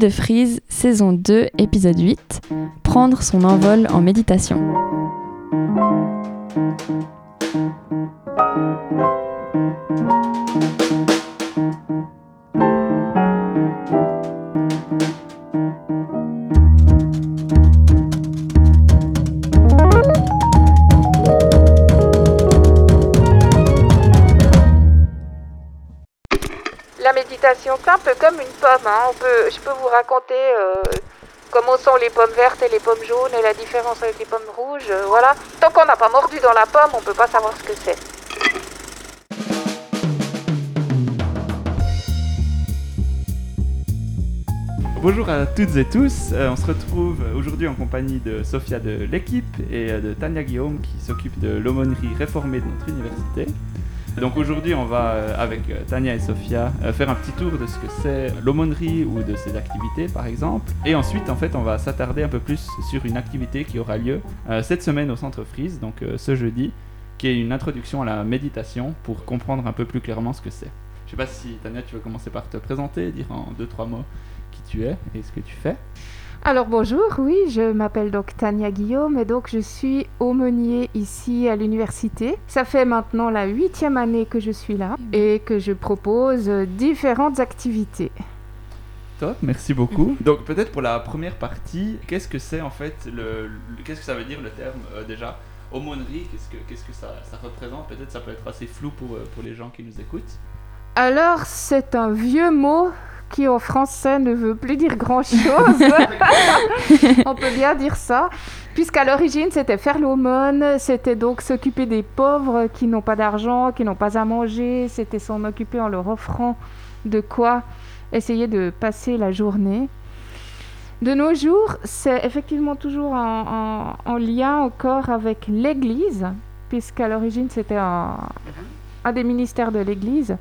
De frise, saison 2, épisode 8. Prendre son envol en méditation. C'est un peu comme une pomme. hein. Je peux vous raconter euh, comment sont les pommes vertes et les pommes jaunes et la différence avec les pommes rouges. euh, voilà. Tant qu'on n'a pas mordu dans la pomme, on peut pas savoir ce que c'est. Bonjour à toutes et tous, Euh, on se retrouve aujourd'hui en compagnie de Sophia de l'équipe et de Tania Guillaume qui s'occupe de l'aumônerie réformée de notre université. Donc aujourd'hui on va euh, avec euh, Tania et Sophia euh, faire un petit tour de ce que c'est l'aumônerie ou de ses activités par exemple. Et ensuite en fait on va s'attarder un peu plus sur une activité qui aura lieu cette semaine au centre Frise, donc ce jeudi, qui est une introduction à la méditation pour comprendre un peu plus clairement ce que c'est. Je sais pas si Tania tu veux commencer par te présenter, dire en deux trois mots qui tu es et ce que tu fais. Alors bonjour, oui, je m'appelle donc Tania Guillaume et donc je suis aumônier ici à l'université. Ça fait maintenant la huitième année que je suis là et que je propose différentes activités. Top, merci beaucoup. Donc peut-être pour la première partie, qu'est-ce que c'est en fait le, le- qu'est-ce que ça veut dire le terme euh, déjà aumônerie? Qu'est-ce que qu'est-ce que ça, ça représente? Peut-être ça peut être assez flou pour, euh, pour les gens qui nous écoutent. Alors c'est un vieux mot qui en français ne veut plus dire grand-chose. On peut bien dire ça. Puisqu'à l'origine, c'était faire l'aumône, c'était donc s'occuper des pauvres qui n'ont pas d'argent, qui n'ont pas à manger, c'était s'en occuper en leur offrant de quoi essayer de passer la journée. De nos jours, c'est effectivement toujours en, en- en lien encore avec l'Église, puisqu'à l'origine, c'était un, un des ministères de l'Église.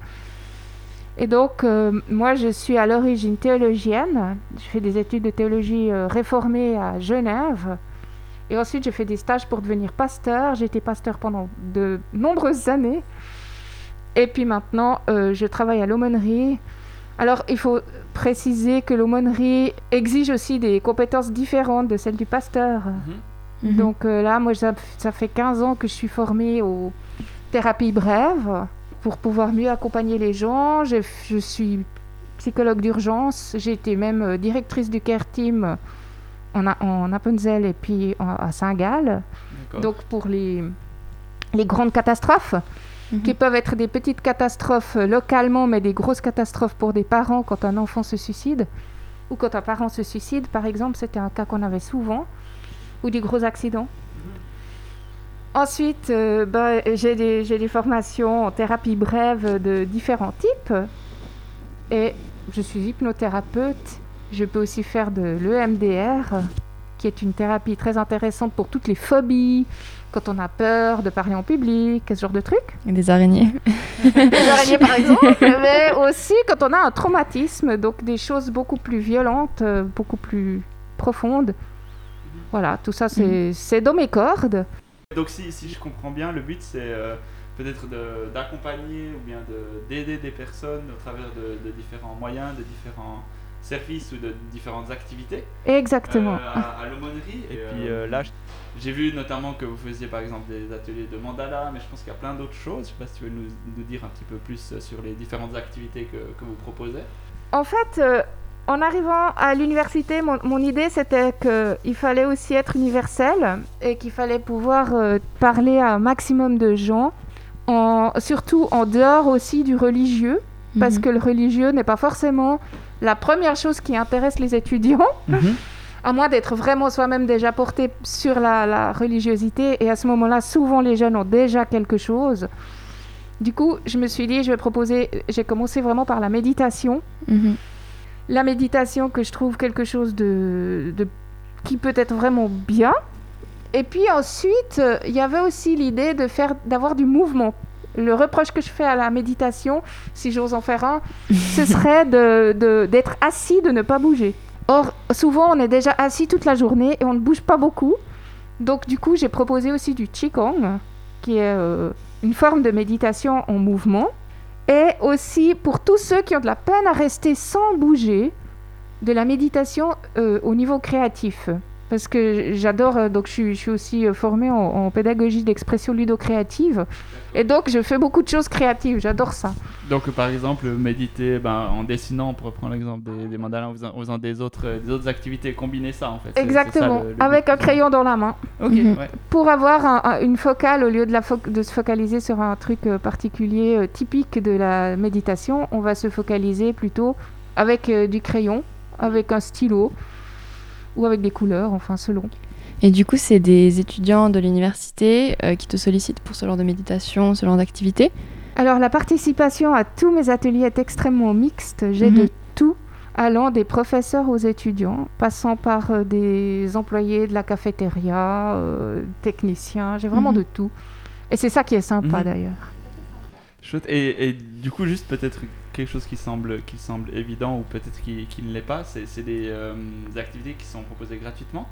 Et donc, euh, moi, je suis à l'origine théologienne. Je fais des études de théologie euh, réformée à Genève. Et ensuite, j'ai fait des stages pour devenir pasteur. J'ai été pasteur pendant de nombreuses années. Et puis maintenant, euh, je travaille à l'aumônerie. Alors, il faut préciser que l'aumônerie exige aussi des compétences différentes de celles du pasteur. Mhm. Donc là, moi, ça, ça fait 15 ans que je suis formée aux thérapies brèves pour pouvoir mieux accompagner les gens. Je, je suis psychologue d'urgence. J'ai été même euh, directrice du care team en, A- en Appenzell et puis en- à Saint-Gall. Donc pour les, les grandes catastrophes, Mhm. qui peuvent être des petites catastrophes euh, localement, mais des grosses catastrophes pour des parents quand un enfant se suicide, ou quand un parent se suicide, par exemple, c'était un cas qu'on avait souvent, ou des gros accidents. Ensuite, euh, bah, j'ai des, des formations en thérapie brève de différents types, et je suis hypnothérapeute. Je peux aussi faire de l'EMDR, qui est une thérapie très intéressante pour toutes les phobies, quand on a peur de parler en public, ce genre de trucs. Et des araignées. Les araignées, par exemple, mais aussi quand on a un traumatisme, donc des choses beaucoup plus violentes, euh, beaucoup plus profondes. Voilà, tout ça, c'est c'est dans mes cordes. Donc si, si je comprends bien, le but c'est euh, peut-être d'accompagner ou bien de- d'aider des personnes au travers de, de différents moyens, de différents services ou de différentes activités. Exactement. euh, à, à l'aumônerie. Et puis euh, là, j'ai vu notamment que vous faisiez par exemple des ateliers de mandala, mais je pense qu'il y a plein d'autres choses. Je sais pas si tu veux nous, nous dire un petit peu plus sur les différentes activités que, que vous proposez. En fait, euh, en arrivant à l'université, mon, mon idée c'était qu'il fallait aussi être universel et qu'il fallait pouvoir euh, parler à un maximum de gens, en, surtout en dehors aussi du religieux, parce Mhm. que le religieux n'est pas forcément la première chose qui intéresse les étudiants, à moins d'être vraiment soi-même déjà porté sur la, la religiosité. Et à ce moment-là, souvent les jeunes ont déjà quelque chose. Du coup, je me suis dit, je vais proposer, j'ai commencé vraiment par la méditation Mhm. La méditation que je trouve quelque chose de, de- qui peut être vraiment bien. Et puis ensuite, euh, il y avait aussi l'idée de faire d'avoir du mouvement. Le reproche que je fais à la méditation, si j'ose en faire un, ce serait de- de- d'être assis, de ne pas bouger. Or, souvent, on est déjà assis toute la journée et on ne bouge pas beaucoup. Donc, du coup, j'ai proposé aussi du Qigong, qui est euh, une forme de méditation en mouvement. Et aussi, pour tous ceux qui ont de la peine à rester sans bouger, de la méditation euh, au niveau créatif. Parce que j'adore, euh, donc je suis, je suis aussi euh, formée en, en pédagogie d'expression ludocréative. Et donc je fais beaucoup de choses créatives, j'adore ça. Donc, par exemple, méditer ben, en dessinant, pour reprendre l'exemple des, des mandalins, en faisant, en faisant des, autres, euh, des autres activités, combiner ça en fait. Ça, Exactement, le- le but. avec un crayon dans la main. Ok, Mhm. ouais. Pour avoir un- un- une focale, au lieu de, la fo- de se focaliser sur un truc particulier, euh, typique de la méditation, on va se focaliser plutôt avec euh, du crayon, avec un stylo ou avec des couleurs, enfin selon. Et du coup, c'est des étudiants de l'université euh, qui te sollicitent pour ce genre de méditation, ce genre d'activité. Alors la participation à tous mes ateliers est extrêmement mixte. J'ai Mhm. de tout, allant des professeurs aux étudiants, passant par euh, des employés de la cafétéria, euh, techniciens, j'ai vraiment Mhm. de tout. Et c'est ça qui est sympa Mhm. d'ailleurs. Et du coup, juste peut-être quelque chose qui semble, qui semble évident ou peut-être qui, qui ne l'est pas, c'est c'est des, euh, des activités qui sont proposées gratuitement.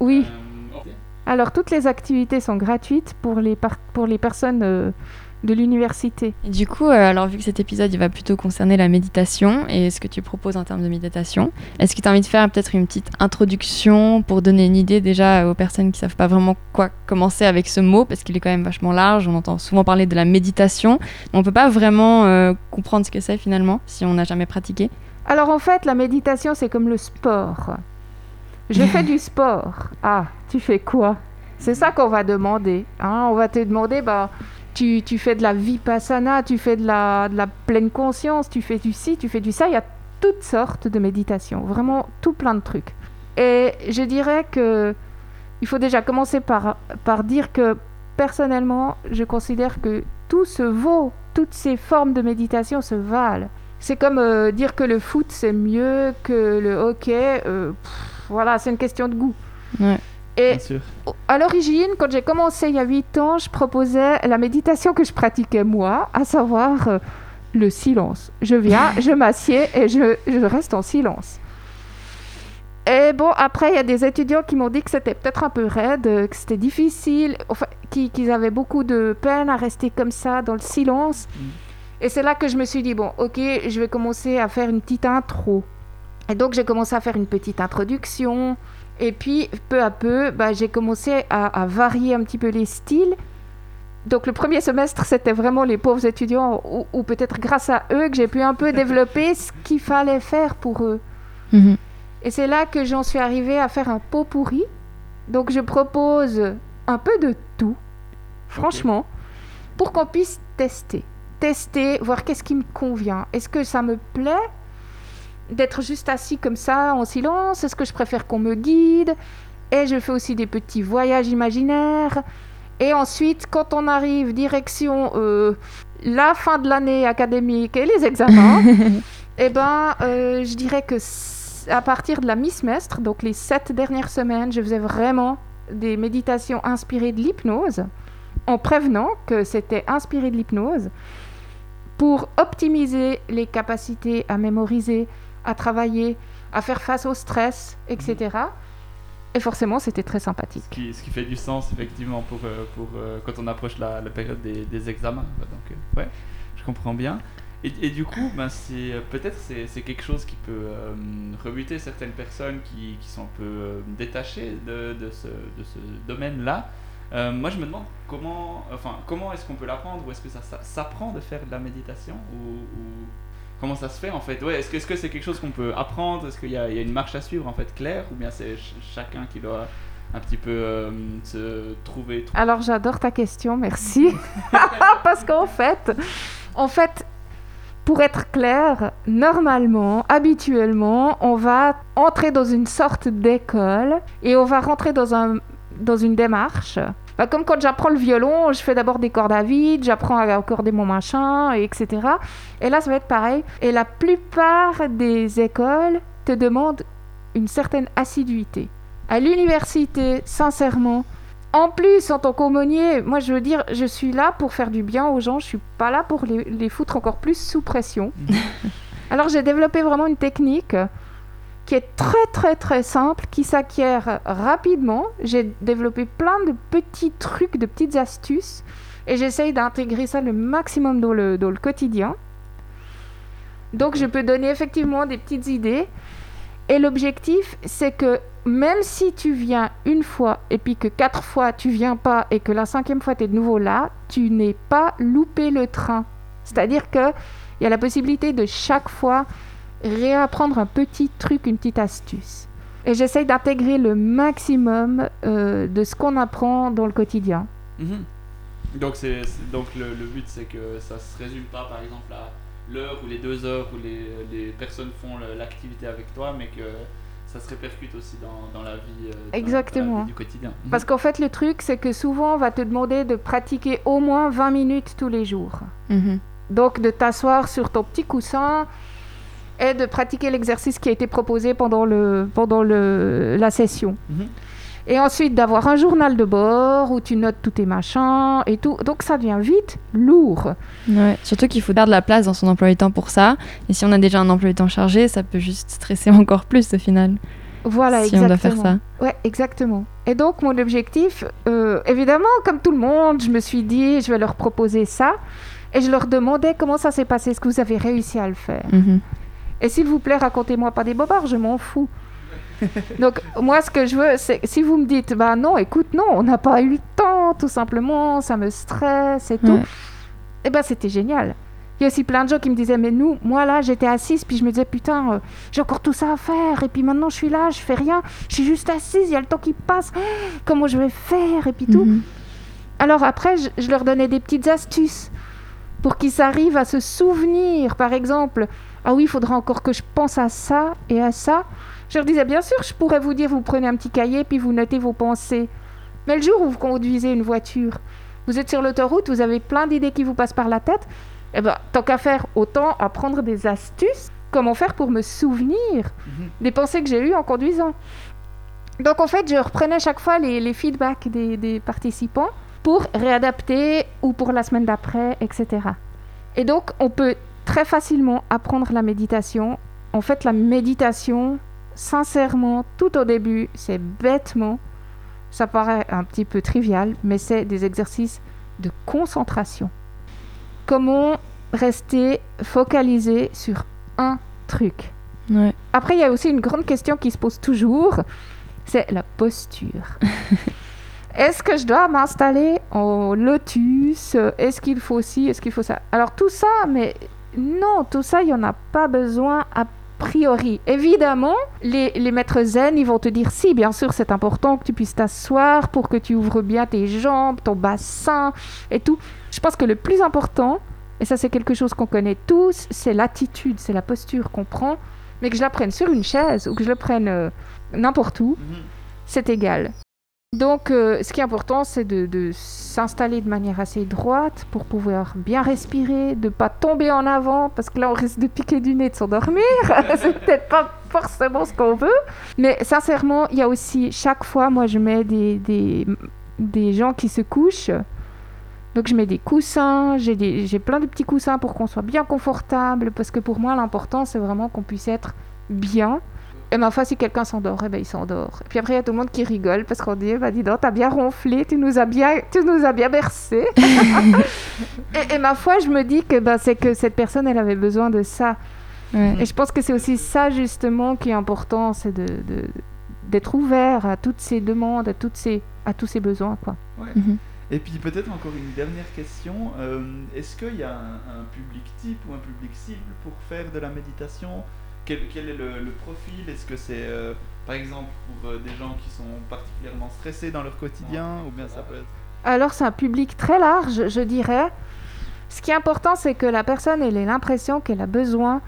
Oui. Euh. Alors, toutes les activités sont gratuites pour les, par- pour les personnes euh, de l'université. Du coup, euh, alors vu que cet épisode il va plutôt concerner la méditation et ce que tu proposes en termes de méditation, est-ce que tu as envie de faire peut-être une petite introduction pour donner une idée déjà aux personnes qui savent pas vraiment quoi commencer avec ce mot? Parce qu'il est quand même vachement large. On entend souvent parler de la méditation, mais on peut pas vraiment euh, comprendre ce que c'est finalement si on n'a jamais pratiqué. Alors, en fait, la méditation, c'est comme le sport. Je fais du sport. Ah, tu fais quoi? C'est ça qu'on va demander. hein? On va te demander, bah, tu, fais de la vipassana, tu fais de la, pleine conscience, tu fais du ci, tu fais du ça. Il y a toutes sortes de méditations, vraiment tout plein de trucs. Et je dirais que il faut déjà commencer par, dire que personnellement, je considère que tout se vaut, toutes ces formes de méditation se valent. C'est comme euh, dire que le foot c'est mieux que le hockey. euh, voilà, c'est une question de goût. Et à l'origine, quand j'ai commencé il y a 8 ans, je proposais la méditation que je pratiquais moi, à savoir euh, le silence. Je viens, je m'assieds et je, je reste en silence. Et bon, après, il y a des étudiants qui m'ont dit que c'était peut-être un peu raide, euh, que c'était difficile, enfin, qui- qu'ils avaient beaucoup de peine à rester comme ça dans le silence. Mm. Et c'est là que je me suis dit, bon, ok, je vais commencer à faire une petite intro. Et donc, j'ai commencé à faire une petite introduction. Et puis, peu à peu, bah, j'ai commencé à, à varier un petit peu les styles. Donc, le premier semestre, c'était vraiment les pauvres étudiants, ou, ou peut-être grâce à eux que j'ai pu un peu développer ce qu'il fallait faire pour eux. Mhm. Et c'est là que j'en suis arrivée à faire un pot pourri. Donc, je propose un peu de tout, franchement, pour qu'on puisse tester. Tester, voir qu'est-ce qui me convient. Est-ce que ça me plaît d'être juste assis comme ça en silence Est-ce que je préfère qu'on me guide Et je fais aussi des petits voyages imaginaires. Et ensuite, quand on arrive direction euh, la fin de l'année académique et les examens, eh ben, euh, je dirais que à partir de la mi-semestre, donc les sept dernières semaines, je faisais vraiment des méditations inspirées de l'hypnose, en prévenant que c'était inspiré de l'hypnose, pour optimiser les capacités à mémoriser, à travailler, à faire face au stress, etc. Et forcément, c'était très sympathique. Ce qui, ce qui fait du sens effectivement pour, euh, pour euh, quand on approche la, la période des, des examens. quoi. Donc euh, ouais, je comprends bien. Et, et du coup, ben, c'est peut-être c'est, c'est quelque chose qui peut euh, rebuter certaines personnes qui, qui sont un peu euh, détachées de, de ce, de ce domaine-là. Euh, moi, je me demande comment, enfin, comment est-ce qu'on peut l'apprendre? Ou est-ce que ça, ça s'apprend de faire de la méditation? Ou, ou comment ça se fait en fait ouais, Est-ce que est-ce que c'est quelque chose qu'on peut apprendre? Est-ce qu'il y, y a une marche à suivre en fait claire? Ou bien c'est ch- chacun qui doit un petit peu euh, se trouver, trouver Alors j'adore ta question, merci. Parce qu'en fait, en fait, pour être clair, normalement, habituellement, on va entrer dans une sorte d'école et on va rentrer dans, un, dans une démarche. Bah, comme quand j'apprends le violon, je fais d'abord des cordes à vide, j'apprends à accorder mon machin, et etc. Et là, ça va être pareil. Et la plupart des écoles te demandent une certaine assiduité. À l'université, sincèrement, en plus, en tant qu'aumônier, moi je veux dire, je suis là pour faire du bien aux gens, je suis pas là pour les, les foutre encore plus sous pression. Alors j'ai développé vraiment une technique qui est très très très simple, qui s'acquiert rapidement. J'ai développé plein de petits trucs, de petites astuces, et j'essaye d'intégrer ça le maximum dans le, quotidien. Donc je peux donner effectivement des petites idées. Et l'objectif, c'est que même si tu viens une fois et puis que quatre fois tu viens pas et que la cinquième fois tu es de nouveau là, tu n'es pas loupé le train. C'est-à-dire que il y a la possibilité de chaque fois réapprendre un petit truc, une petite astuce. Et j'essaye d'intégrer le maximum euh, de ce qu'on apprend dans le quotidien. Mhm. Donc, c'est, donc le, le but, c'est que ça se résume pas, par exemple, à l'heure ou les deux heures où les, les personnes font l'activité avec toi, mais que ça se répercute aussi dans, dans la vie, euh, dans- dans la Exactement. vie du quotidien. Mhm. Parce qu'en fait, le truc, c'est que souvent, on va te demander de pratiquer au moins 20 minutes tous les jours. Mhm. Donc, de t'asseoir sur ton petit coussin et de pratiquer l'exercice qui a été proposé pendant, le, pendant le, la session. Mhm. Et ensuite, d'avoir un journal de bord où tu notes tous tes machins et tout. Donc, ça devient vite lourd. Ouais, surtout qu'il faut garder de la place dans son emploi du temps pour ça. Et si on a déjà un emploi du temps chargé, ça peut juste stresser encore plus au final. Voilà, si exactement. on doit faire ça. Ouais, exactement. Et donc, mon objectif, euh, évidemment, comme tout le monde, je me suis dit, je vais leur proposer ça. Et je leur demandais comment ça s'est passé, est-ce que vous avez réussi à le faire? Mhm. Et s'il vous plaît, racontez-moi pas des bobards, je m'en fous. Donc, moi, ce que je veux, c'est si vous me dites, bah non, écoute, non, on n'a pas eu le temps, tout simplement, ça me stresse et tout, Ouais. eh ben, c'était génial. Il y a aussi plein de gens qui me disaient, mais nous, moi là, j'étais assise, puis je me disais, putain, euh, j'ai encore tout ça à faire, et puis maintenant je suis là, je fais rien, je suis juste assise, il y a le temps qui passe, comment je vais faire, et puis tout. Mhm. Alors après, je, je leur donnais des petites astuces pour qu'ils arrivent à se souvenir. Par exemple, ah oui, il faudra encore que je pense à ça et à ça. Je leur disais, bien sûr, je pourrais vous dire, vous prenez un petit cahier, puis vous notez vos pensées. Mais le jour où vous conduisez une voiture, vous êtes sur l'autoroute, vous avez plein d'idées qui vous passent par la tête. Eh ben, tant qu'à faire, autant apprendre des astuces. Comment faire pour me souvenir Mhm. des pensées que j'ai eues en conduisant. Donc en fait, je reprenais chaque fois les, les feedbacks des, des participants pour réadapter ou pour la semaine d'après, etc. Et donc on peut très facilement apprendre la méditation. En fait, la méditation, sincèrement, tout au début, c'est bêtement, ça paraît un petit peu trivial, mais c'est des exercices de concentration. Comment rester focalisé sur un truc? Ouais. après, il y a aussi une grande question qui se pose toujours, c'est la posture. Est-ce que je dois m'installer en lotus? Est-ce qu'il faut ci? Est-ce qu'il faut ça? Alors tout ça, mais non, tout ça, il n'y en a pas besoin a priori. Évidemment, les, les maîtres zen, ils vont te dire, si, bien sûr, c'est important que tu puisses t'asseoir pour que tu ouvres bien tes jambes, ton bassin et tout. Je pense que le plus important, et ça c'est quelque chose qu'on connaît tous, c'est l'attitude, c'est la posture qu'on prend mais que je la prenne sur une chaise ou que je le prenne euh, n'importe où, Mhm. c'est égal. Donc, euh, ce qui est important, c'est de, s'installer de manière assez droite pour pouvoir bien respirer, de pas tomber en avant, parce que là, on risque de piquer du nez, de s'endormir. c'est peut-être pas forcément ce qu'on veut. Mais sincèrement, il y a aussi, chaque fois, moi, je mets des, des, des gens qui se couchent. Donc, je mets des coussins, j'ai plein de petits coussins pour qu'on soit bien confortable, parce que pour moi, l'important, c'est vraiment qu'on puisse être bien. Et ma foi, si quelqu'un s'endort, eh ben, il s'endort. Et puis après, il y a tout le monde qui rigole parce qu'on dit, bah, dis donc, t'as bien ronflé, tu nous as bien, tu nous as bien bercé. et, et ma foi, je me dis que bah, c'est que cette personne, elle avait besoin de ça. Ouais. Et je pense que c'est aussi ça, justement, qui est important, c'est de, de- d'être ouvert à toutes ces demandes, à, toutes ces, à tous ces besoins, quoi. Mhm. Et puis peut-être encore une dernière question. euh, Est-ce qu'il y a un, un public type ou un public cible pour faire de la méditation? Quel, quel est le, le profil? Est-ce que c'est euh, par exemple pour euh, des gens qui sont particulièrement stressés dans leur quotidien ou bien ça peut être... Alors, c'est un public très large, je dirais. Ce qui est important, c'est que la personne elle ait l'impression qu'elle a besoin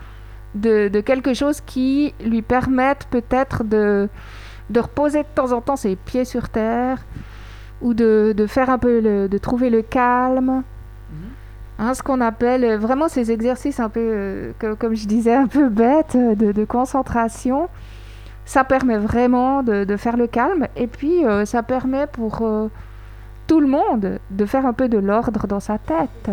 de, de quelque chose qui lui permette peut-être de, de reposer de temps en temps ses pieds sur terre ou de, de faire un peu le, de trouver le calme. Hein, ce qu'on appelle euh, vraiment ces exercices un peu, euh, que- comme je disais, un peu bêtes euh, de, de concentration. Ça permet vraiment de, de faire le calme et puis euh, ça permet pour euh, tout le monde de faire un peu de l'ordre dans sa tête.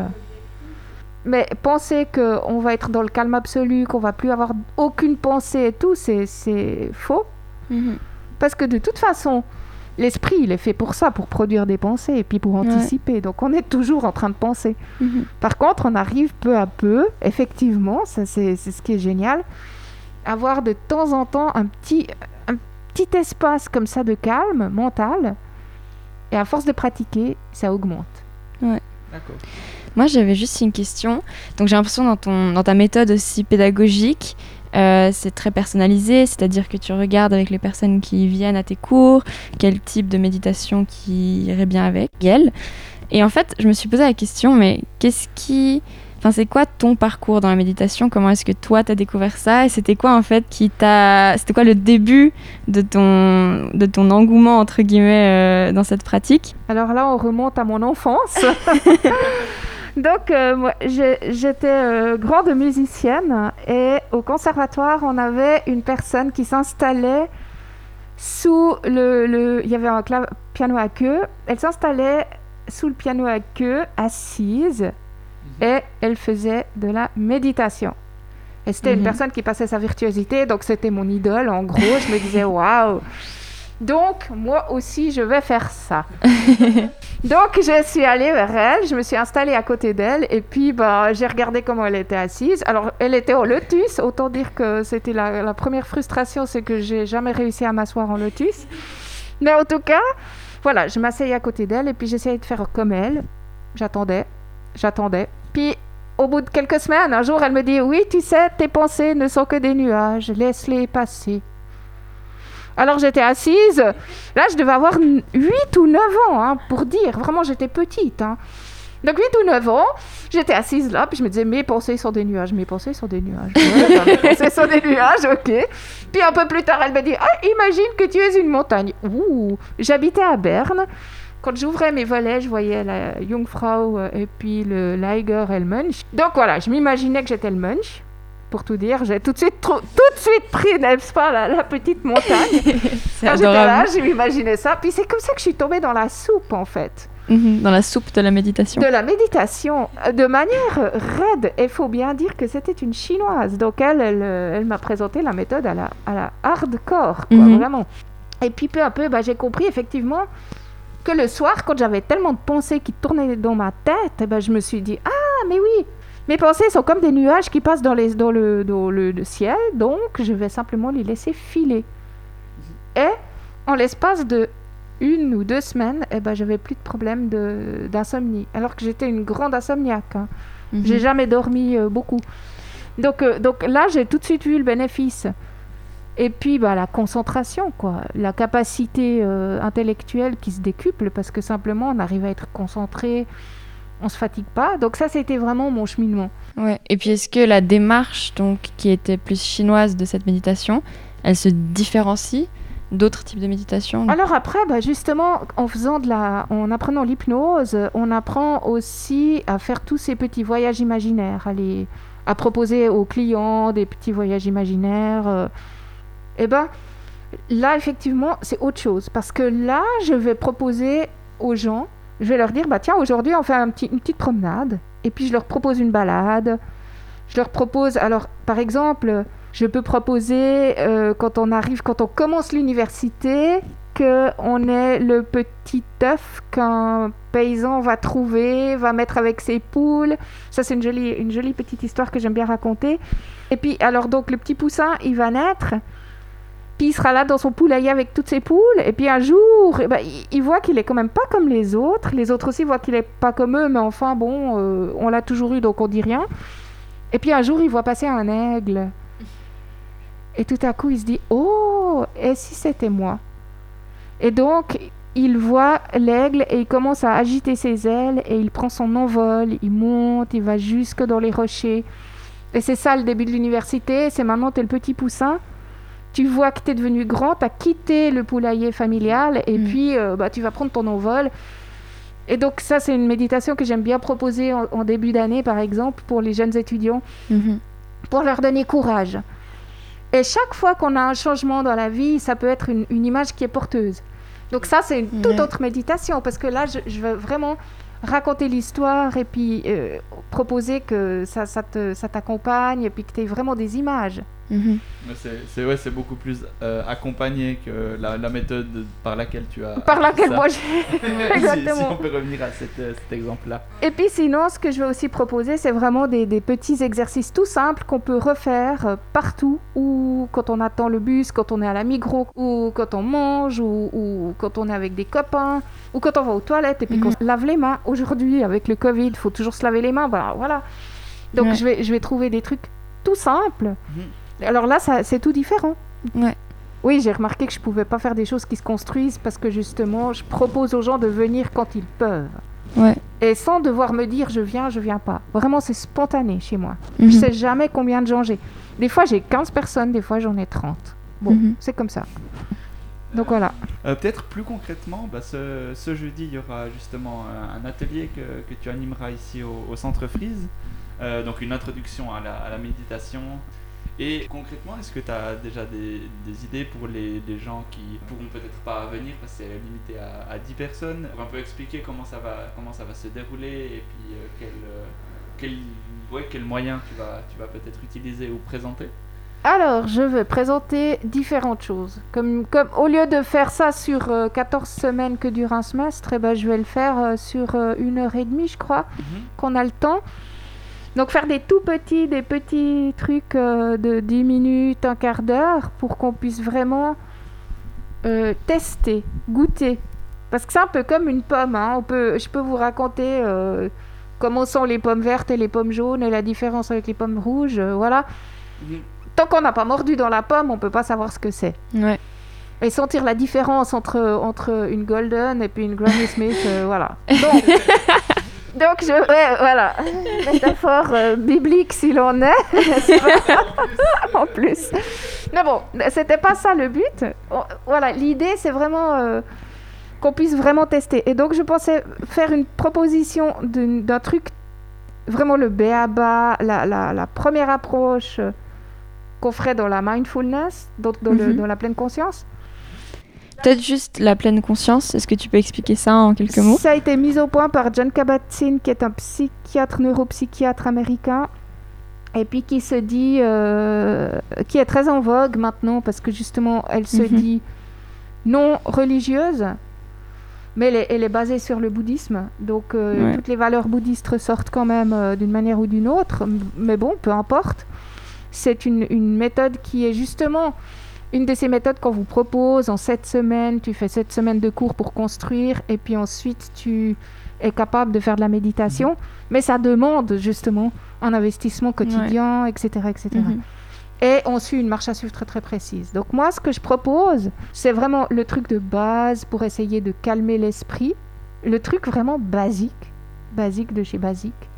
Mais penser qu'on va être dans le calme absolu, qu'on va plus avoir aucune pensée et tout, c'est- c'est faux. Mhm. Parce que de toute façon, l'esprit, il est fait pour ça, pour produire des pensées et puis pour Ouais. anticiper. Donc on est toujours en train de penser. Mhm. Par contre, on arrive peu à peu, effectivement, ça c'est c'est ce qui est génial, avoir de temps en temps un petit, un petit espace comme ça de calme mental. Et à force de pratiquer, ça augmente. D'accord. Moi, j'avais juste une question. Donc, j'ai l'impression dans, ton, dans ta méthode aussi pédagogique, euh, c'est très personnalisé, c'est-à-dire que tu regardes avec les personnes qui viennent à tes cours quel type de méditation qui irait bien avec elles. Et en fait, je me suis posé la question, mais qu'est-ce qui... Enfin, c'est quoi ton parcours dans la méditation? Comment est-ce que toi, tu as découvert ça? Et c'était quoi, en fait, qui t'a... C'était quoi le début de ton, de ton engouement, entre guillemets, euh, dans cette pratique? Alors là, on remonte à mon enfance. Donc, euh, moi, j'étais euh, grande musicienne et au conservatoire, on avait une personne qui s'installait sous le, le- Il y avait un piano à queue. Elle s'installait sous le piano à queue, assise, et elle faisait de la méditation. Et c'était une Mhm. personne qui passait sa virtuosité, donc c'était mon idole, en gros. Je me disais, waouh! Donc, moi aussi, je vais faire ça. Donc, je suis allée vers elle, je me suis installée à côté d'elle, et puis bah, j'ai regardé comment elle était assise. Alors, elle était en lotus, autant dire que c'était la, la première frustration, c'est que j'ai jamais réussi à m'asseoir en lotus. Mais en tout cas, voilà, je m'asseyais à côté d'elle, et puis j'essayais de faire comme elle. J'attendais, j'attendais. Puis, au bout de quelques semaines, un jour, elle me dit Oui, tu sais, tes pensées ne sont que des nuages, laisse-les passer. Alors j'étais assise, là je devais avoir 8 ou 9 ans, hein, pour dire, vraiment j'étais petite. hein. Donc 8 ou 9 ans, j'étais assise là, puis je me disais mes pensées sont des nuages, mes pensées sont des nuages. Mes pensées sont des nuages, ok. Puis un peu plus tard, elle me dit Ah, imagine que tu es une montagne. Ouh, j'habitais à Berne. Quand j'ouvrais mes volets, je voyais la Jungfrau euh, et puis le Liger et le Munch. Donc voilà, je m'imaginais que j'étais le Munch. Pour tout dire, j'ai tout de suite, tout de suite pris, n'est-ce pas, la, la petite montagne. Quand j'étais là, m'imaginais ça. Puis c'est comme ça que je suis tombée dans la soupe, en fait. Mhm, Dans la soupe de la méditation. De la méditation, euh, de manière raide. Il faut bien dire que c'était une chinoise. Donc elle, elle, elle m'a présenté la méthode à la, à la hardcore, quoi, Mhm. vraiment. Et puis peu à peu, bah, j'ai compris effectivement que le soir, quand j'avais tellement de pensées qui tournaient dans ma tête, eh ben, je me suis dit, ah, mais oui, mes pensées sont comme des nuages qui passent dans, les, dans, le, dans le, le ciel, donc je vais simplement les laisser filer. Et en l'espace de une ou deux semaines, eh ben, j'avais plus de problème d'insomnie. Alors que j'étais une grande insomniaque. hein. Mhm. J'ai jamais dormi euh, beaucoup. Donc, euh, donc là, j'ai tout de suite vu le bénéfice. Et puis, bah, la concentration, quoi. La capacité euh, intellectuelle qui se décuple parce que simplement, on arrive à être concentré, on se fatigue pas. Donc ça, c'était vraiment mon cheminement. Ouais. Et puis est-ce que la démarche donc qui était plus chinoise de cette méditation, elle se différencie d'autres types de méditation? Alors après, bah, justement, en faisant de la, en apprenant l'hypnose, on apprend aussi à faire tous ces petits voyages imaginaires, à, les- à proposer aux clients des petits voyages imaginaires. euh. Eh ben, là effectivement, c'est autre chose parce que là, je vais proposer aux gens, je vais leur dire, bah tiens, aujourd'hui, on fait une petite promenade, et puis je leur propose une balade. Je leur propose, alors, par exemple, je peux proposer euh, quand on arrive, quand on commence l'université, que on est le petit œuf qu'un paysan va trouver, va mettre avec ses poules. Ça, c'est une jolie, une jolie petite histoire que j'aime bien raconter. Et puis, alors donc, le petit poussin, il va naître. Puis il sera là dans son poulailler avec toutes ses poules. Et puis un jour, eh ben, il, voit qu'il est quand même pas comme les autres. Les autres aussi voient qu'il est pas comme eux, mais enfin bon, euh, on l'a toujours eu, donc on dit rien. Et puis un jour, il voit passer un aigle. Et tout à coup, il se dit Oh, et si c'était moi? Et donc, il voit l'aigle et il commence à agiter ses ailes et il prend son envol, il monte, il va jusque dans les rochers. Et c'est ça le début de l'université, c'est maintenant tu es le petit poussin. Tu vois que tu es devenu grand, tu as quitté le poulailler familial et Mm. puis euh, bah, tu vas prendre ton envol. Et donc ça, c'est une méditation que j'aime bien proposer en, en début d'année, par exemple, pour les jeunes étudiants Mhm. pour leur donner courage. Et chaque fois qu'on a un changement dans la vie, ça peut être une, une image qui est porteuse. Donc ça, c'est une toute autre méditation, parce que là, je, je veux vraiment raconter l'histoire et puis euh, proposer que ça, ça t'accompagne et puis que tu aies vraiment des images. Mhm. C'est ouais, c'est beaucoup plus euh, accompagné que la, la méthode par laquelle tu as. Par laquelle ça. moi j'ai. si, Exactement. si on peut revenir à cet, euh, cet exemple-là. Et puis sinon, ce que je vais aussi proposer, c'est vraiment des, des petits exercices tout simples qu'on peut refaire euh, partout, ou quand on attend le bus, quand on est à la Migros, ou quand on mange, ou, ou quand on est avec des copains, ou quand on va aux toilettes et puis qu'on Mhm. se lave les mains. Aujourd'hui, avec le Covid, il faut toujours se laver les mains. Bah, voilà. Donc Ouais. je, vais, je vais trouver des trucs tout simples. Mhm. Alors là, ça- c'est tout différent. Ouais. Oui, j'ai remarqué que je pouvais pas faire des choses qui se construisent parce que justement, je propose aux gens de venir quand ils peuvent. Ouais. Et sans devoir me dire je viens, je viens pas. Vraiment, c'est spontané chez moi. Mhm. Je sais jamais combien de gens j'ai. Des fois, j'ai 15 personnes, des fois, j'en ai 30. Bon, Mhm. c'est comme ça. Donc voilà. Euh, Peut-être plus concrètement, bah, ce, ce jeudi, il y aura justement un atelier que, que tu animeras ici au, au Centre Frise. Euh, donc une introduction à la, à la méditation. Et concrètement, est-ce que tu as déjà des, des idées pour les, les gens qui pourront peut-être pas venir parce que c'est limité à, à 10 personnes? Pour un peu expliquer comment ça va, comment ça va se dérouler et puis euh, quel, euh, quel, ouais, quel moyen tu vas, tu vas peut-être utiliser ou présenter? Alors, je vais présenter différentes choses. Comme, comme au lieu de faire ça sur euh, 14 semaines que dure un semestre, eh ben, je vais le faire euh, sur euh, une heure et demie, je crois, qu'on a le temps. Donc faire des tout petits, des petits trucs euh, de 10 minutes, un quart d'heure, pour qu'on puisse vraiment euh, tester, goûter. Parce que c'est un peu comme une pomme. hein. On peut, je peux vous raconter euh, comment sont les pommes vertes et les pommes jaunes et la différence avec les pommes rouges. voilà. Tant qu'on n'a pas mordu dans la pomme, on peut pas savoir ce que c'est. Ouais. Et sentir la différence entre, entre une Golden et puis une Granny Smith, voilà. Donc, donc je, ouais, voilà, métaphore euh, biblique s'il en est, en plus. Mais bon, c'était pas ça le but. On- Voilà, l'idée c'est vraiment euh, qu'on puisse vraiment tester. Et donc je pensais faire une proposition d'un truc, vraiment le béaba, la, la, la première approche euh, qu'on ferait dans la mindfulness, donc dans, le- Mhm. dans la pleine conscience. Peut-être juste la pleine conscience. Est-ce que tu peux expliquer ça en quelques mots? Ça a été mis au point par John Kabat-Zinn, qui est un psychiatre, neuropsychiatre américain, et puis qui se dit, euh, qui est très en vogue maintenant, parce que justement, elle se Mhm. dit non religieuse, mais elle est, elle est basée sur le bouddhisme. Donc, euh, Ouais. toutes les valeurs bouddhistes ressortent quand même euh, d'une manière ou d'une autre, mais bon, peu importe. C'est une, une méthode qui est justement une de ces méthodes qu'on vous propose en sept semaines. Tu fais sept semaines de cours pour construire et puis ensuite tu es capable de faire de la méditation. Mais ça demande justement un investissement quotidien, etc. etc. Mhm. Et on suit une marche à suivre très très précise. Donc moi, ce que je propose, c'est vraiment le truc de base pour essayer de calmer l'esprit. Le truc vraiment basique, basique de chez basique.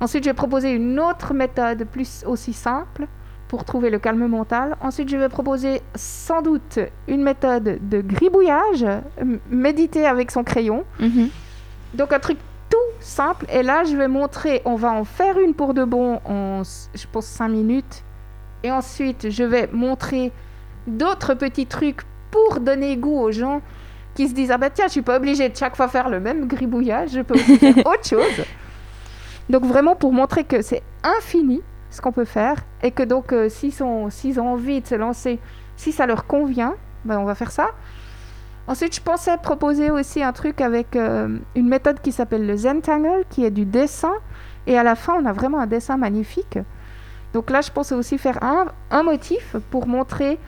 Ensuite, je vais proposer une autre méthode plus aussi simple pour trouver le calme mental. Ensuite, je vais proposer sans doute une méthode de gribouillage, méditer avec son crayon. Mhm. Donc un truc tout simple. Et là, je vais montrer, on va en faire une pour de bon en, je pense, 5 minutes. Et ensuite, je vais montrer d'autres petits trucs pour donner goût aux gens qui se disent, ah bah tiens, je suis pas obligée de chaque fois faire le même gribouillage, je peux aussi faire autre chose. Donc vraiment pour montrer que c'est infini ce qu'on peut faire et que donc euh, s'ils ont envie de se lancer, si ça leur convient, ben, on va faire ça. Ensuite, je pensais proposer aussi un truc avec euh, une méthode qui s'appelle le Zentangle, qui est du dessin. Et à la fin, on a vraiment un dessin magnifique. Donc là, je pensais aussi faire un, un motif pour montrer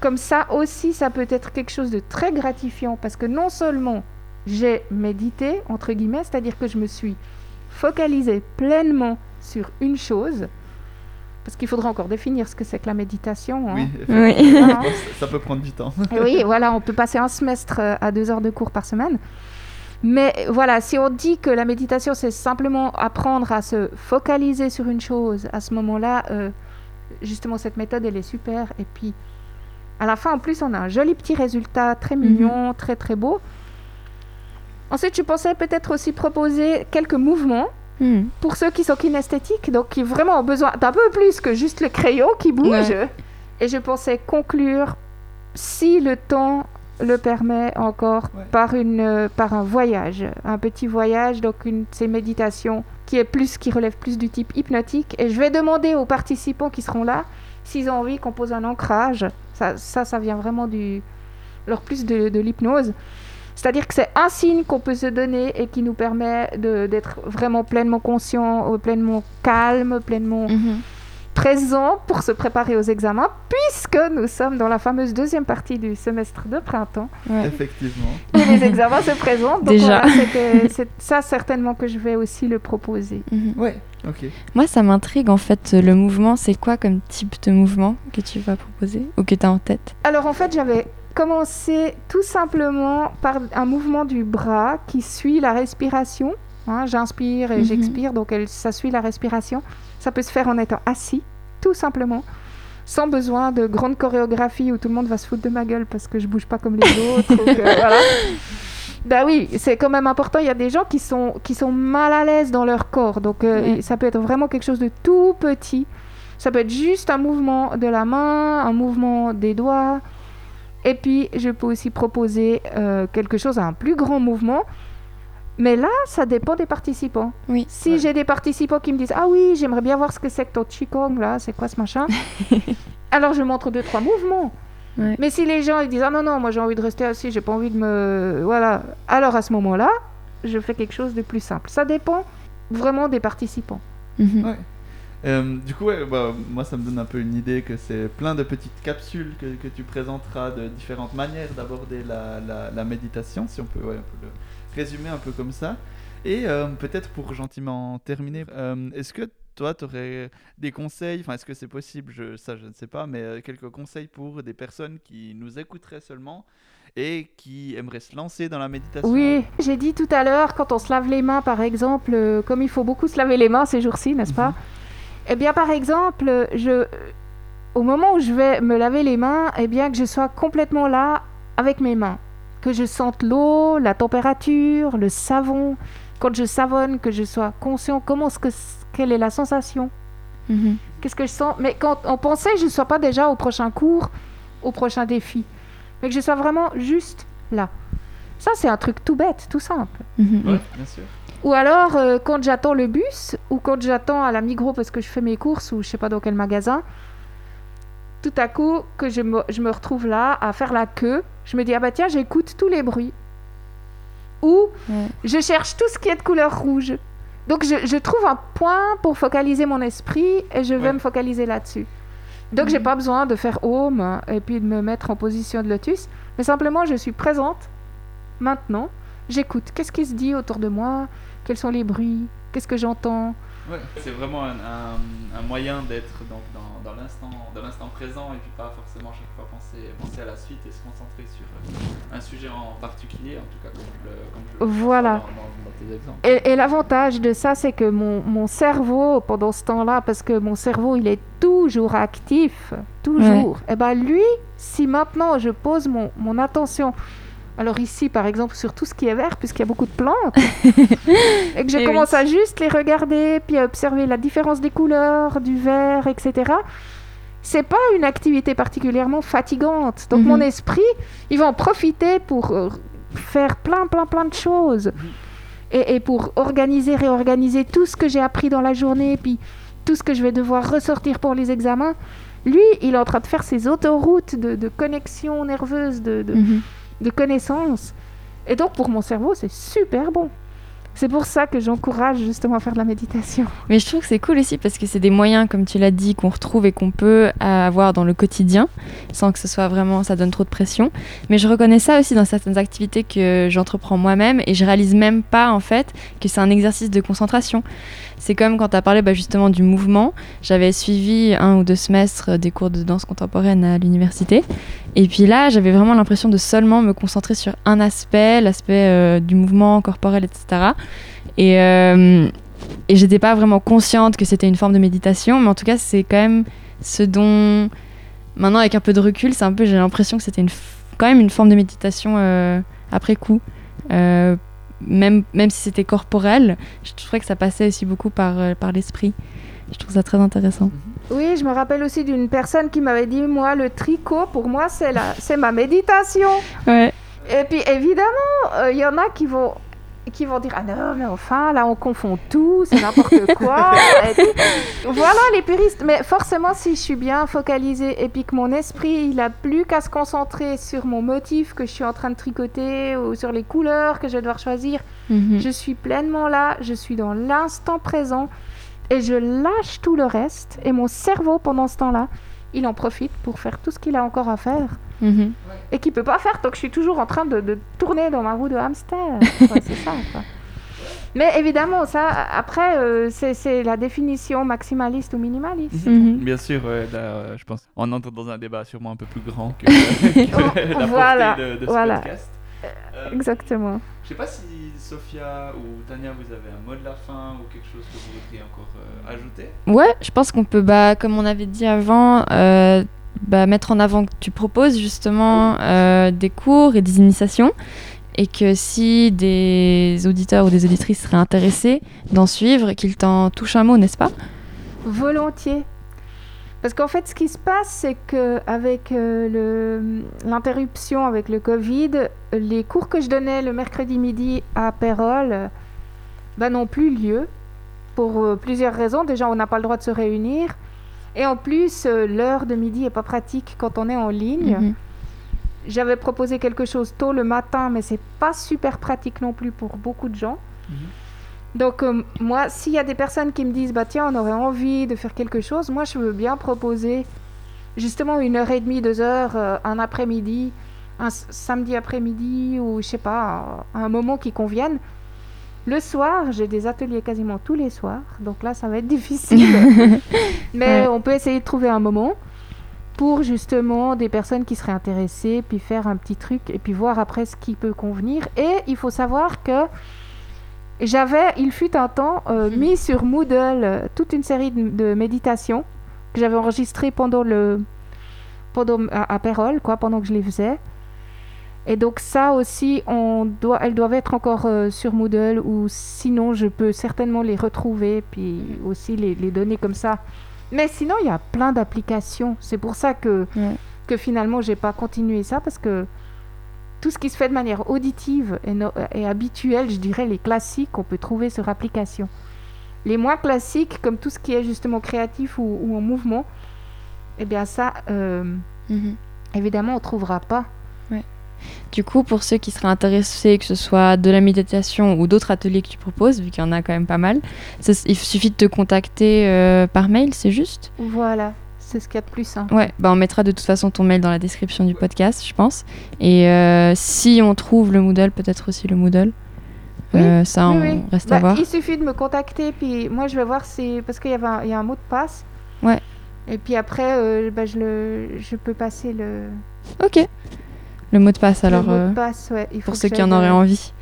comme ça aussi, ça peut être quelque chose de très gratifiant. Parce que non seulement j'ai médité, entre guillemets, c'est-à-dire que je me suis focalisée pleinement sur une chose. Parce qu'il faudra encore définir ce que c'est que la méditation. hein. Oui, Voilà. ça- peut prendre du temps. Et oui, voilà, on peut passer un semestre euh, à deux heures de cours par semaine. Mais euh, voilà, si on dit que la méditation, c'est simplement apprendre à se focaliser sur une chose, à ce moment-là, euh, justement, cette méthode, elle est super. Et puis, à la fin, en plus, on a un joli petit résultat, très mignon, très très beau. Ensuite, je pensais peut-être aussi proposer quelques mouvements Mhm. pour ceux qui sont kinesthétiques, donc qui vraiment ont besoin d'un peu plus que juste le crayon qui bouge. Ouais. Et je pensais conclure, si le temps le permet encore, Ouais. par, une, euh, par un voyage, un petit voyage, donc une de ces méditations qui est plus, qui relève plus du type hypnotique. Et je vais demander aux participants qui seront là s'ils ont envie qu'on pose un ancrage, ça, ça, ça vient vraiment du, leur plus de, de l'hypnose. C'est-à-dire que c'est un signe qu'on peut se donner et qui nous permet de- d'être vraiment pleinement conscient, euh, pleinement calme, pleinement Mhm. présent pour se préparer aux examens, puisque nous sommes dans la fameuse deuxième partie du semestre de printemps Ouais. Effectivement. où les examens se présentent. Donc Déjà. voilà, c'est ça certainement que je vais aussi le proposer. Mhm. Ouais, ok. Moi, ça m'intrigue en fait. Le mouvement, c'est quoi comme type de mouvement que tu vas proposer ou que tu as en tête? Alors en fait, j'avais commencé tout simplement par un mouvement du bras qui suit la respiration. Hein, J'inspire et Mhm. j'expire, donc elle- ça suit la respiration. Ça peut se faire en étant assis, tout simplement, sans besoin de grande chorégraphie où tout le monde va se foutre de ma gueule parce que je bouge pas comme les autres. ou que- voilà. Bah oui, c'est quand même important. Il y a des gens qui sont, qui sont mal à l'aise dans leur corps. Donc euh, ça peut être vraiment quelque chose de tout petit. Ça peut être juste un mouvement de la main, un mouvement des doigts. Et puis, je peux aussi proposer euh, quelque chose à un plus grand mouvement. Mais là, ça dépend des participants. Oui. Si Ouais. j'ai des participants qui me disent Ah oui, j'aimerais bien voir ce que c'est que ton Qigong là, c'est quoi ce machin Alors je montre deux, trois mouvements. Ouais. Mais si les gens ils disent Ah non, non, moi j'ai envie de rester assis, j'ai pas envie de me. Voilà. Alors à ce moment-là, je fais quelque chose de plus simple. Ça dépend vraiment des participants. Mhm. Ouais. Euh, du coup, ouais, bah, moi, ça me donne un peu une idée que c'est plein de petites capsules que, que tu présenteras de différentes manières d'aborder la, la, la méditation, si on peut, ouais, on peut le résumer un peu comme ça. Et euh, peut-être pour gentiment terminer, euh, est-ce que toi, tu aurais des conseils, enfin, est-ce que c'est possible, je, ça je ne sais pas, mais quelques conseils pour des personnes qui nous écouteraient seulement et qui aimeraient se lancer dans la méditation? Oui, j'ai dit tout à l'heure, quand on se lave les mains, par exemple, comme il faut beaucoup se laver les mains ces jours-ci, n'est-ce pas? Eh bien, par exemple, je, au moment où je vais me laver les mains, eh bien, que je sois complètement là avec mes mains. Que je sente l'eau, la température, le savon. Quand je savonne, que je sois conscient comment ce que, quelle est la sensation? Mhm. Qu'est-ce que je sens? Mais quand on pensait, je ne sois pas déjà au prochain cours, au prochain défi. Mais que je sois vraiment juste là. Ça, c'est un truc tout bête, tout simple. Mhm. Ouais, bien sûr. Ou alors, euh, quand j'attends le bus, ou quand j'attends à la Migros parce que je fais mes courses, ou je sais pas dans quel magasin, tout à coup, que je me, je me retrouve là à faire la queue, je me dis, ah bah tiens, j'écoute tous les bruits. Ou Ouais. je cherche tout ce qui est de couleur rouge. Donc, je, je trouve un point pour focaliser mon esprit et je vais Ouais. me focaliser là-dessus. Donc, j'ai pas besoin de faire home et puis de me mettre en position de lotus, mais simplement, je suis présente maintenant. J'écoute. Qu'est-ce qui se dit autour de moi? Quels sont les bruits? Qu'est-ce que j'entends? Ouais, c'est vraiment un, un- un moyen d'être donc dans, dans l'instant dans l'instant présent et puis pas forcément chaque fois penser, penser à la suite et se concentrer sur euh, un sujet en particulier, en tout cas comme je le, comme je Voilà. dans, dans- dans tes exemples. Et, et l'avantage de ça, c'est que mon, mon cerveau, pendant ce temps-là, parce que mon cerveau, il est toujours actif, toujours, et ben lui, si maintenant je pose mon, mon attention, alors ici, par exemple, sur tout ce qui est vert, puisqu'il y a beaucoup de plantes, et que je Eh commence oui. à juste les regarder, puis à observer la différence des couleurs, du vert, etc., c'est pas une activité particulièrement fatigante. Donc Mhm. mon esprit, il va en profiter pour euh, faire plein, plein, plein de choses. Et, et pour organiser, réorganiser tout ce que j'ai appris dans la journée, puis tout ce que je vais devoir ressortir pour les examens. Lui, il est en train de faire ses autoroutes de, de connexion nerveuse, de, de, Mhm. De connaissances. Et donc, pour mon cerveau, c'est super bon. C'est pour ça que j'encourage justement à faire de la méditation. Mais je trouve que c'est cool aussi parce que c'est des moyens, comme tu l'as dit, qu'on retrouve et qu'on peut avoir dans le quotidien, sans que ce soit vraiment, ça donne trop de pression. Mais je reconnais ça aussi dans certaines activités que j'entreprends moi-même et je réalise même pas en fait que c'est un exercice de concentration. C'est comme quand tu as parlé bah, justement du mouvement. J'avais suivi un ou deux semestres des cours de danse contemporaine à l'université. Et puis là, j'avais vraiment l'impression de seulement me concentrer sur un aspect, l'aspect euh, du mouvement corporel, etc. Et, euh, et j'étais pas vraiment consciente que c'était une forme de méditation, mais en tout cas, c'est quand même ce dont. Maintenant, avec un peu de recul, c'est un peu, j'ai l'impression que c'était une quand même une forme de méditation euh, après coup. Euh, même, même si c'était corporel, je trouvais que ça passait aussi beaucoup par, par l'esprit. Je trouve ça très intéressant. Oui, je me rappelle aussi d'une personne qui m'avait dit, moi, le tricot, pour moi, c'est la, c'est ma méditation. Ouais. Et puis, évidemment, euh, il y en a qui vont qui vont dire ah non mais enfin là on confond tout c'est n'importe quoi voilà les puristes mais forcément si je suis bien focalisée et puis que mon esprit il a plus qu'à se concentrer sur mon motif que je suis en train de tricoter ou sur les couleurs que je vais devoir choisir Mhm. je suis pleinement là je suis dans l'instant présent et je lâche tout le reste et mon cerveau pendant ce temps là il en profite pour faire tout ce qu'il a encore à faire Mhm. et qui peut pas faire tant que je suis toujours en train de, de tourner dans ma roue de hamster. c'est ça. quoi. Mais évidemment, ça, après, euh, c'est la définition maximaliste ou minimaliste. Mhm. Bien sûr, ouais, là, euh, je pense on entre dans un débat sûrement un peu plus grand que, que la Voilà, portée de, de ce voilà. podcast. Euh, Exactement. je sais pas si Sophia ou Tania, vous avez un mot de la fin ou quelque chose que vous voudriez encore euh, ajouter? Ouais, je pense qu'on peut, bah, comme on avait dit avant, euh, bah, mettre en avant que tu proposes justement euh, des cours et des initiations. Et que si des auditeurs ou des auditrices seraient intéressés d'en suivre, qu'ils t'en touchent un mot, n'est-ce pas? Volontiers. Parce qu'en fait, ce qui se passe, c'est qu'avec l'interruption avec le Covid, les cours que je donnais le mercredi midi à Pérol euh, bah, n'ont plus lieu pour euh, plusieurs raisons. Déjà, on n'a pas le droit de se réunir. Et en plus, euh, l'heure de midi n'est pas pratique quand on est en ligne. Mhm. J'avais proposé quelque chose tôt le matin, mais c'est pas super pratique non plus pour beaucoup de gens. Mhm. Donc euh, moi, s'il y a des personnes qui me disent, bah tiens, on aurait envie de faire quelque chose, moi je veux bien proposer justement une heure et demie, deux heures, euh, un après-midi, un samedi après-midi ou je sais pas, un, un moment qui convienne. Le soir, j'ai des ateliers quasiment tous les soirs, donc là ça va être difficile. Mais Ouais. on peut essayer de trouver un moment pour justement des personnes qui seraient intéressées, puis faire un petit truc et puis voir après ce qui peut convenir. Et il faut savoir que j'avais, il fut un temps, euh, Mhm. mis sur Moodle euh, toute une série de, de méditations que j'avais enregistrées pendant le, pendant à, à Pérol, quoi, pendant que je les faisais. Et donc ça aussi, on doit, elles doivent être encore euh, sur Moodle ou sinon je peux certainement les retrouver puis aussi les, les donner comme ça. Mais sinon, il y a plein d'applications. C'est pour ça que, Ouais. que finalement, j'ai pas continué ça parce que tout ce qui se fait de manière auditive et, no- et habituelle, je dirais les classiques, on peut trouver sur application. Les moins classiques, comme tout ce qui est justement créatif ou, ou en mouvement, eh bien ça, euh, Mhm. évidemment, on trouvera pas. Du coup, pour ceux qui seraient intéressés, que ce soit de la méditation ou d'autres ateliers que tu proposes, vu qu'il y en a quand même pas mal, ça- il suffit de te contacter euh, par mail, c'est juste? Voilà, c'est ce qu'il y a de plus simple. Ouais, bah on mettra de toute façon ton mail dans la description du podcast, je pense. Et euh, si on trouve le Moodle, peut-être aussi le Moodle. Oui, Euh, ça, Oui, on oui. reste Bah, à voir. Il suffit de me contacter, puis moi je vais voir si. Parce qu'il y, avait un- il y a un mot de passe. Ouais. Et puis après, euh, bah, je, le... je peux passer le, Ok. Le mot de passe, alors, le mot euh, de passe. Ouais. Il faut pour ceux qui en auraient envie.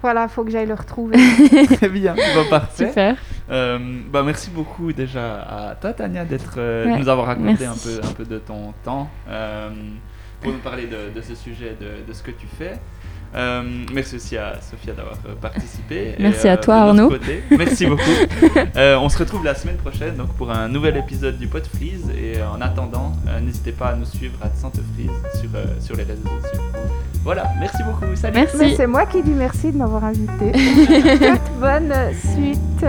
Voilà, il faut que j'aille le retrouver. Très bien, bah, parfait. Super. Euh, bah, merci beaucoup déjà à toi Tania d'être, euh, Ouais, de nous avoir raconté un peu, un peu de ton temps euh, pour nous parler de, de ce sujet, de, de ce que tu fais. Euh, merci aussi à Sophia d'avoir participé. Et, Merci à euh, toi, Arnaud. côté, merci beaucoup. Euh, on se retrouve la semaine prochaine donc, pour un nouvel épisode du Pod Freeze. Et euh, en attendant, euh, n'hésitez pas à nous suivre à Sante Freeze sur, euh, sur les réseaux sociaux. Voilà, merci beaucoup. Salut. Merci. C'est moi qui dis merci de m'avoir invité. Toute bonne suite.